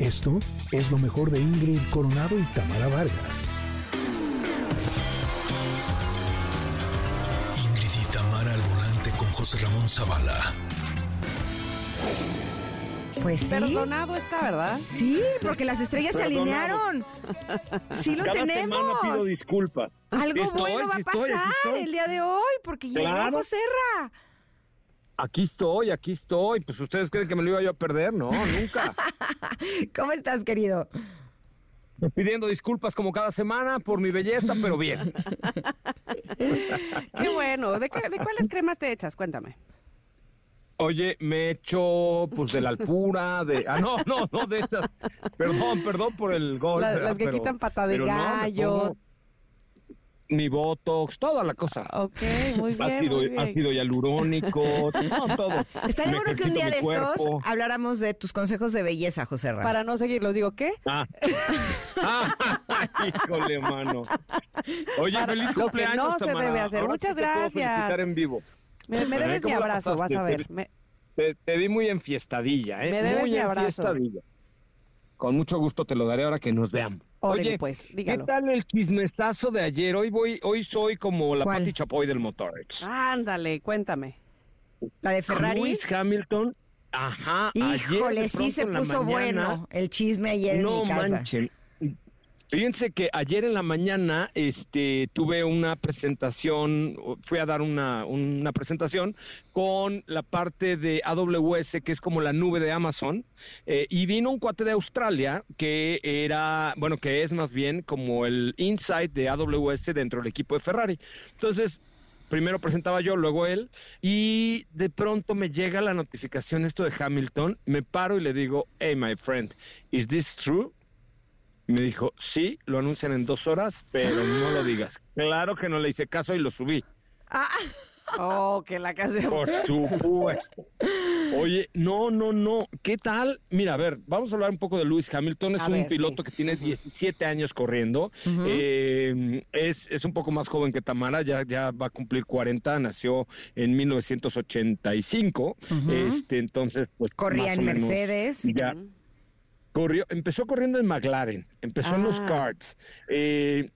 Esto es lo mejor de Ingrid Coronado y Tamara Vargas. Ingrid y Tamara al volante con José Ramón Zavala. Pues sí. Perdonado está, ¿verdad? Sí, porque las estrellas se alinearon. Sí lo Cada tenemos. semana pido disculpas. Algo estoy, bueno va a pasar estoy. el día de hoy, porque llegó Claro. Joserra. Aquí estoy, aquí estoy. Pues ustedes creen que me lo iba yo a perder, no, nunca. ¿Cómo estás, querido? Pidiendo disculpas como cada semana por mi belleza, pero bien. Qué bueno. ¿De, qué- de cuáles cremas te echas? Cuéntame. Oye, me echo pues de la alpura, de... Ah, no, no, no, de esas. Perdón, perdón por el gol. Las que Pero- quitan pata de no, gallo. pongo Mi botox, toda la cosa. Ok, muy bien. ácido, muy bien. ácido hialurónico, no, todo. Estaría bueno que un día mi de estos cuerpo. habláramos de tus consejos de belleza, Joserra. Para no seguirlos, digo, ¿qué? Ah. Ah, híjole, mano. Oye, Para- feliz lo que cumpleaños, no se debe hacer. Ahora Muchas sí te puedo gracias. felicitar en vivo. Me, debes mi ¿cómo la abrazo, vas a ver. Me- Te, te vi muy enfiestadilla, ¿eh? Me debes muy mi abrazo. enfiestadilla. Con mucho gusto te lo daré ahora que nos veamos. Oye, pues, ¿qué dígalo. tal el chismesazo de ayer? Hoy voy, hoy soy como la ¿Cuál? Pati Chapoy del Motorex. Ándale, cuéntame. La de Ferrari. Lewis Hamilton, ajá. ayer Híjole, de sí se puso mañana- bueno el chisme ayer no en mi casa. manchen. Fíjense que ayer en la mañana este, tuve una presentación, fui a dar una, una presentación con la parte de AWS, que es como la nube de Amazon, eh, y vino un cuate de Australia que era, bueno, que es más bien como el insight de AWS dentro del equipo de Ferrari. Entonces, primero presentaba yo, luego él, y de pronto me llega la notificación esto de Hamilton, me paro y le digo, hey, my friend, is this true? Me dijo, sí, lo anuncian en dos horas, pero no lo digas. Claro que no le hice caso y lo subí. Ah, Oh, que la casa. Por supuesto. Oye, no, no, no. ¿Qué tal? Mira, a ver, vamos a hablar un poco de Lewis Hamilton. Es A un ver, piloto sí. que tiene 17 años corriendo. Eh, es, es un poco más joven que Tamara, ya, ya va a cumplir 40, nació en 1985. Ujú. este, entonces, pues. corría en Mercedes. Ya, Corrió, empezó corriendo en McLaren, empezó en los Ah. karts. Eh,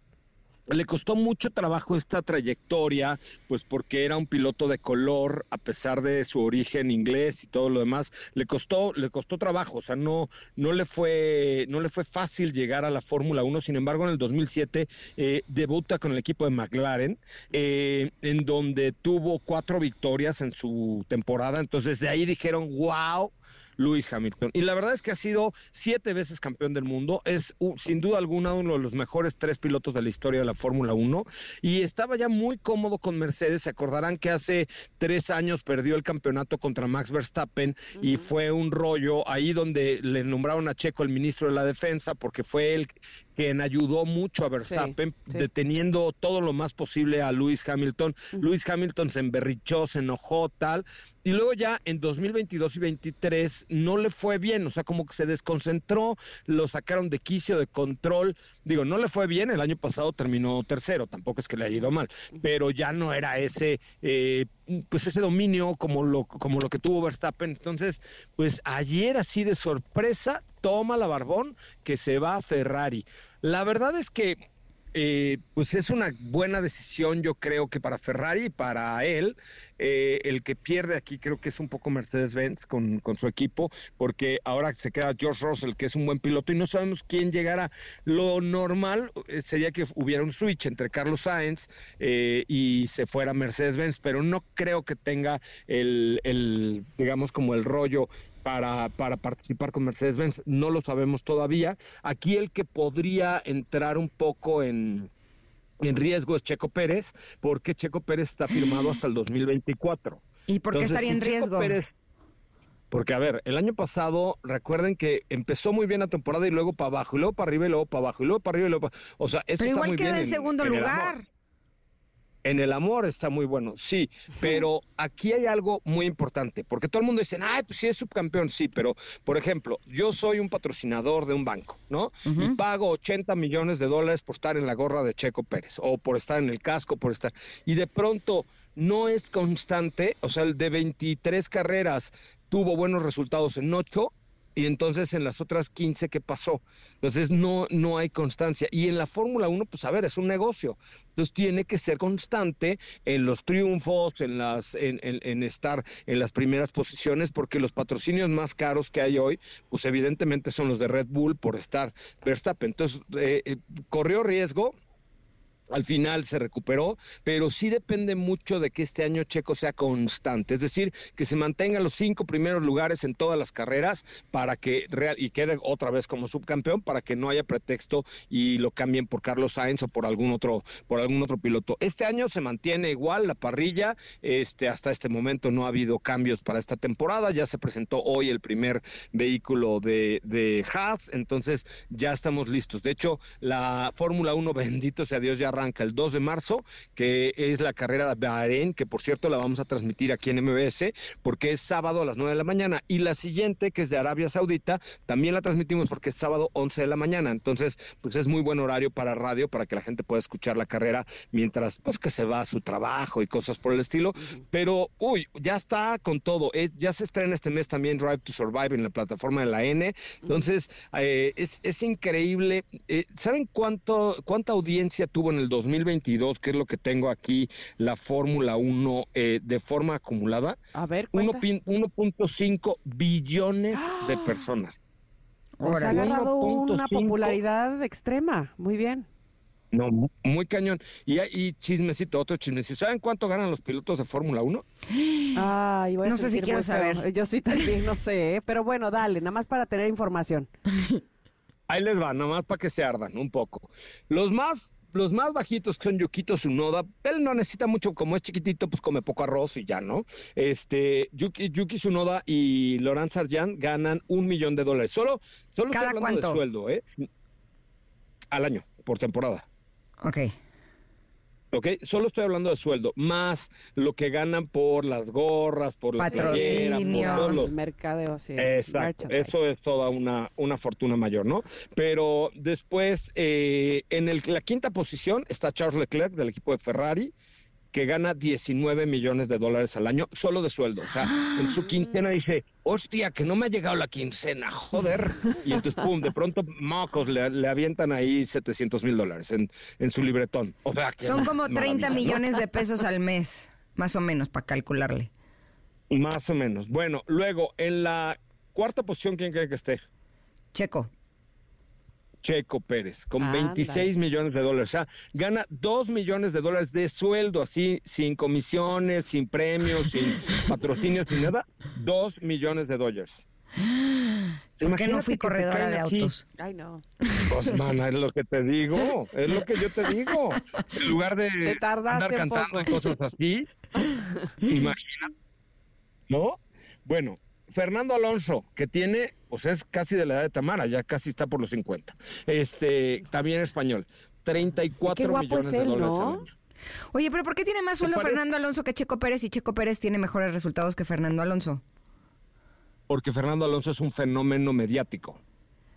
le costó mucho trabajo esta trayectoria, pues porque era un piloto de color, a pesar de su origen inglés y todo lo demás, le costó, le costó trabajo, o sea, no, no le fue, no le fue fácil llegar a la Fórmula 1. Sin embargo, en el 2007 eh, debuta con el equipo de McLaren, eh, en donde tuvo cuatro victorias en su temporada. Entonces, de ahí dijeron, wow. Lewis Hamilton. Y la verdad es que ha sido siete veces campeón del mundo. Es sin duda alguna uno de los mejores tres pilotos de la historia de la Fórmula 1. Y estaba ya muy cómodo con Mercedes. Se acordarán que hace tres años perdió el campeonato contra Max Verstappen y fue un rollo ahí donde le nombraron a Checo el ministro de la defensa porque fue él quien ayudó mucho a Verstappen, sí. deteniendo todo lo más posible a Lewis Hamilton. Lewis Hamilton se emberrichó, se enojó, tal. Y luego ya en 2022 y 23 no le fue bien, o sea, como que se desconcentró, lo sacaron de quicio, de control. Digo, no le fue bien, el año pasado terminó tercero, tampoco es que le haya ido mal, pero ya no era ese, eh, pues ese dominio como lo, como lo que tuvo Verstappen. Entonces, pues ayer así de sorpresa, toma la barbón que se va a Ferrari. La verdad es que eh, pues es una buena decisión, yo creo que para Ferrari y para él. Eh, el que pierde aquí creo que es un poco Mercedes-Benz con, con su equipo, porque ahora se queda George Russell, que es un buen piloto, y no sabemos quién llegará. Lo normal eh, sería que hubiera un switch entre Carlos Sainz eh, y se fuera Mercedes-Benz, pero no creo que tenga el, el digamos, como el rollo para, para participar con Mercedes-Benz. No lo sabemos todavía. Aquí el que podría entrar un poco en, en riesgo es Checo Pérez, porque Checo Pérez está firmado hasta el 2024. ¿Y por qué Entonces, estaría en riesgo? Pérez- porque, a ver, el año pasado, recuerden que empezó muy bien la temporada y luego para abajo, y luego para arriba y luego para abajo, y luego para arriba y luego para O sea, eso Pero está igual muy quedó bien en segundo lugar. En el amor está muy bueno, sí, pero aquí hay algo muy importante, porque todo el mundo dice, ay, pues sí es subcampeón, sí, pero, por ejemplo, yo soy un patrocinador de un banco, ¿no? Y pago 80 millones de dólares por estar en la gorra de Checo Pérez, o por estar en el casco, por estar... Y de pronto no es constante, o sea, el de 23 carreras tuvo buenos resultados en 8, y entonces en las otras 15, ¿qué pasó? Entonces no, no hay constancia. Y en la Fórmula 1, pues a ver, es un negocio. Entonces tiene que ser constante en los triunfos, en, las, en- en estar en las primeras posiciones, porque los patrocinios más caros que hay hoy, pues evidentemente son los de Red Bull por estar Verstappen. Entonces, eh, eh, corrió riesgo, al final se recuperó, pero sí depende mucho de que este año Checo sea constante, es decir, que se mantenga los cinco primeros lugares en todas las carreras para que y quede otra vez como subcampeón para que no haya pretexto y lo cambien por Carlos Sainz o por algún otro por algún otro piloto. Este año se mantiene igual la parrilla, este hasta este momento no ha habido cambios para esta temporada, ya se presentó hoy el primer vehículo de de Haas, entonces ya estamos listos. De hecho, la Fórmula 1 bendito sea Dios ya arranca el 2 de marzo, que es la carrera de Bahrein, que por cierto la vamos a transmitir aquí en MBS, porque es sábado a las 9 de la mañana. Y la siguiente, que es de Arabia Saudita, también la transmitimos porque es sábado 11 de la mañana. Entonces, pues es muy buen horario para radio, para que la gente pueda escuchar la carrera mientras, pues que se va a su trabajo y cosas por el estilo. Pero, uy, ya está con todo. Eh, ya se estrena este mes también Drive to Survive en la plataforma de la N. Entonces, eh, es, es increíble. Eh, ¿Saben cuánto, cuánta audiencia tuvo en el 2022, que es lo que tengo aquí, la Fórmula 1 eh, de forma acumulada? A ver, Uno cuenta. pin- 1.5 billones de personas. O sea, ha agarrado una 1.5. popularidad extrema. Muy bien. No, mu- muy cañón. Y, y chismecito, otro chismecito. ¿Saben cuánto ganan los pilotos de Fórmula 1? Ay, voy a No sé si quiero saber. Yo sí también, no sé, ¿eh? pero bueno, dale, nada más para tener información. Ahí les va, nomás para que se ardan un poco. Los más, los más bajitos que son Yukito Tsunoda, él no necesita mucho, como es chiquitito, pues come poco arroz y ya, ¿no? Este, Yuki, Yuki Tsunoda y Laurent Sarjan ganan un millón de dólares. Solo, solo estoy ¿Cada hablando cuánto? de sueldo, ¿eh? Al año, por temporada. Ok. ¿Ok? Solo estoy hablando de sueldo, más lo que ganan por las gorras, por la playera, por Patrocinio. todo lo- El mercadeo, sí. Exacto, eso es toda una, una fortuna mayor, ¿no? Pero después, eh, en el- la quinta posición está Charles Leclerc del equipo de Ferrari, que gana 19 millones de dólares al año solo de sueldo. O sea, en su quincena dice, hostia, que no me ha llegado la quincena, joder. Y entonces, pum, de pronto, mocos, le, le avientan ahí 700 mil dólares en, en su libretón. O sea, que Son como 30 maravilla, ¿no? millones de pesos al mes, más o menos, para calcularle. Más o menos. Bueno, luego, en la cuarta posición, ¿quién cree que esté? Checo. Checo Pérez, con Ándale. 26 millones de dólares. O sea, gana 2 millones de dólares de sueldo, así, sin comisiones, sin premios, sin patrocinios, sin nada. 2 millones de dólares. ¿Por qué no fui corredora de autos? Ay, no. Pues, mana, es lo que te digo, es lo que yo te digo. En lugar de andar cantando poco. cosas así, imagina. ¿No? Bueno, Fernando Alonso, que tiene, pues es casi de la edad de Tamara, ya casi está por los 50. Este, también español. 34 Qué guapo millones es de él, dólares ¿no? al año. Oye, pero ¿por qué tiene más sueldo? Fernando Alonso que Checo Pérez y Checo Pérez tiene mejores resultados que Fernando Alonso? Porque Fernando Alonso es un fenómeno mediático.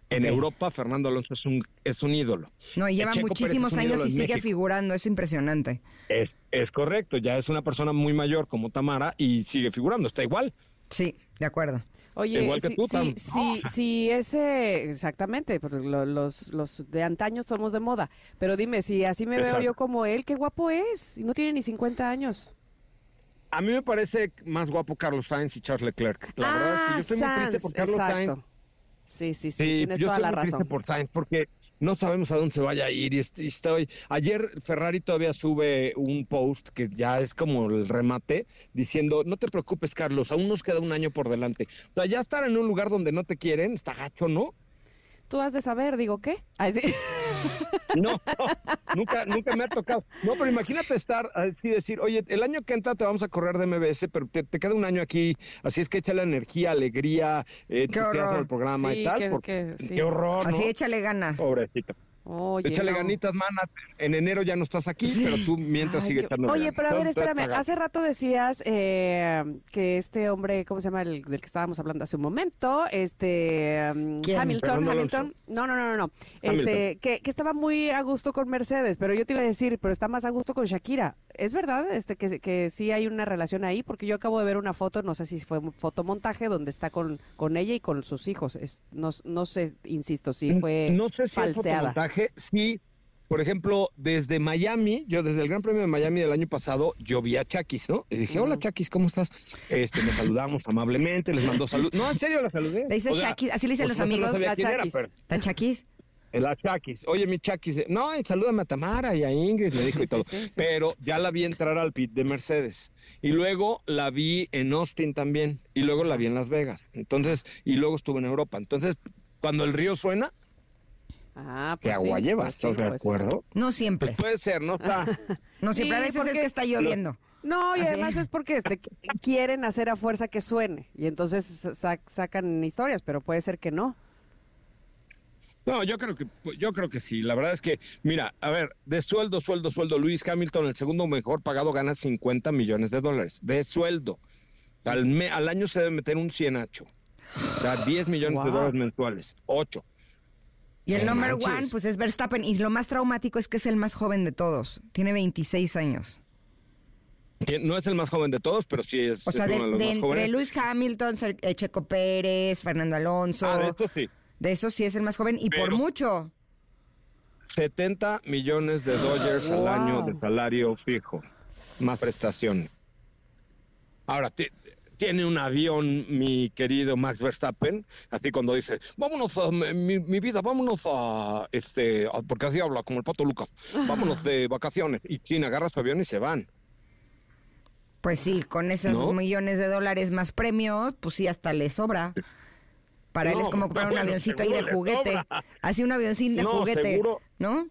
En. Europa, Fernando Alonso es un, es un ídolo. No, y lleva Checo muchísimos años y sigue México. figurando, es impresionante. Es, es correcto, ya es una persona muy mayor como Tamara y sigue figurando, está igual. Sí, de acuerdo. Oye, Igual que si, tú, si, si, si ese, exactamente, pues lo- los, los de antaño somos de moda, pero dime, si así me veo yo como él, qué guapo es, y no tiene ni 50 años. A mí me parece más guapo Carlos Sainz y Charles Leclerc. La verdad es que yo estoy muy triste Ah, Sanz, por Carlos exacto. Sainz. Sí, sí, sí, Sí, tienes yo toda estoy la muy triste por Sainz porque no sabemos a dónde se vaya a ir y est- y estoy ayer Ferrari todavía sube un post que ya es como el remate diciendo no te preocupes Carlos aún nos queda un año por delante o sea ya estar en un lugar donde no te quieren está gacho no Tú has de saber, digo, ¿qué? Ay, sí. no, nunca nunca me ha tocado no pero imagínate estar así decir oye el año que entra te vamos a correr de MBS pero te, te queda un año aquí así es que echa la energía alegría eh, Qué horror. al programa Sí, y tal que- porque- sí. qué horror Así échale ganas. pobrecito Oye, Échale no. ganitas, mana. En enero ya no estás aquí, Sí. pero tú mientras Ay, sigue echando Oye, ganas. pero a ver, espérame. Hace rato decías eh, que este hombre, ¿cómo se llama? El del que estábamos hablando hace un momento, este um, ¿Quién? Hamilton, Fernando Hamilton. Alonso. No, no, no, no, no. Este, que, que estaba muy a gusto con Mercedes, pero yo te iba a decir, pero está más a gusto con Shakira. ¿Es verdad este que, que sí hay una relación ahí? Porque yo acabo de ver una foto, no sé si fue un fotomontaje, donde está con, con ella y con sus hijos. Es, no, no sé, insisto, si fue No sé si es falseada. Fotomontaje. Sí, por ejemplo, desde Miami, yo desde el Gran Premio de Miami del año pasado, yo vi a Chakis, ¿no? Y dije, hola. Chakis, ¿cómo estás? Este, nos saludamos amablemente, les mandó salud. No, en serio, la saludé. Le dice O sea, Shakis, así le dicen los no, no amigos. sabía la era, Chakis. pero- ¿La Chakis? La Chakis. Oye, mi Chakis. No, y salúdame a Tamara y a Ingrid, le dijo y todo. sí, sí. Pero ya la vi entrar al pit de Mercedes. Y luego la vi en Austin también. Y luego la vi en Las Vegas. Entonces, y luego estuvo en Europa. Entonces, cuando el río suena, Ah, ¿qué pues sí, agua lleva? pues sí, ¿Estás de pues sí. No siempre. Pues puede ser, ¿no? Está. No siempre. a veces es que está lloviendo. No, y Así. además es porque este, qu- quieren hacer a fuerza que suene y entonces sa- sacan historias, pero puede ser que no. No, yo creo que yo creo que sí. La verdad es que, mira, a ver, de sueldo, sueldo, sueldo, Luis Hamilton, el segundo mejor pagado, gana 50 millones de dólares. De sueldo. Al, me- al año se debe meter un cienacho. O sea, 10 millones de dólares mensuales. 8. Y el No number manches. one, pues es Verstappen. Y lo más traumático es que es el más joven de todos. Tiene 26 años. No es el más joven de todos, pero sí es, O sea, es de, uno de los de más entre jóvenes. Luis Hamilton, eh, Checo Pérez, Fernando Alonso. Ah, de esto sí. de eso sí es el más joven y por mucho. 70 millones de dólares al año de salario fijo, más prestación. Ahora, ti- tiene un avión, mi querido Max Verstappen, así cuando dice, vámonos a mi, mi vida, vámonos a, este, a- porque así habla como el pato Lucas, vámonos de vacaciones. Y China agarra su avión y se van. Pues sí, con esos ¿No? millones de dólares más premios, pues sí, hasta le sobra. Para él es como comprar un avioncito ahí de juguete. Así un avioncín de No, juguete. seguro. ¿No?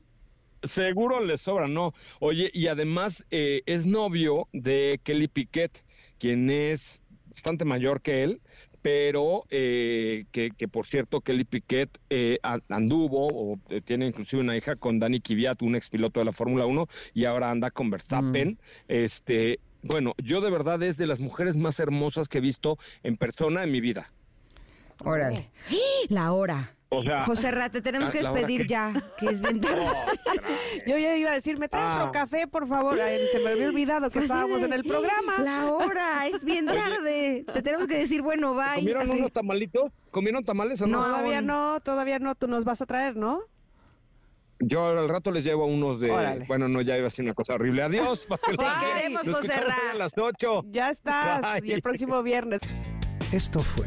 Seguro le sobra, ¿no? Oye, y además eh, es novio de Kelly Piquet, quien es bastante mayor que él, pero eh, que, que, por cierto Kelly Piquet eh, a- anduvo o eh, tiene inclusive una hija con Dani Kvyat, un expiloto de la Fórmula 1, y ahora anda con Verstappen. Este, bueno, yo de verdad es de las mujeres más hermosas que he visto en persona en mi vida. Órale. La hora. O sea, José Ra, te tenemos que ¿la hora despedir ya, que es bien tarde. Yo ya iba a decir, me trae Ah. otro café, por favor. Ay, se me había olvidado que Pues estábamos de- en el programa. La hora, es bien tarde. Te tenemos que decir, bueno, bye. ¿comieron así. unos tamalitos? ¿Comieron tamales o no? No, Todavía no, todavía no, tú nos vas a traer, ¿no? Yo al rato les llevo unos de. Órale. Bueno, no, ya iba a ser una cosa horrible. Adiós. Te queremos, Nos José Ra. hoy a las 8. Ya estás. Y el próximo viernes. Esto fue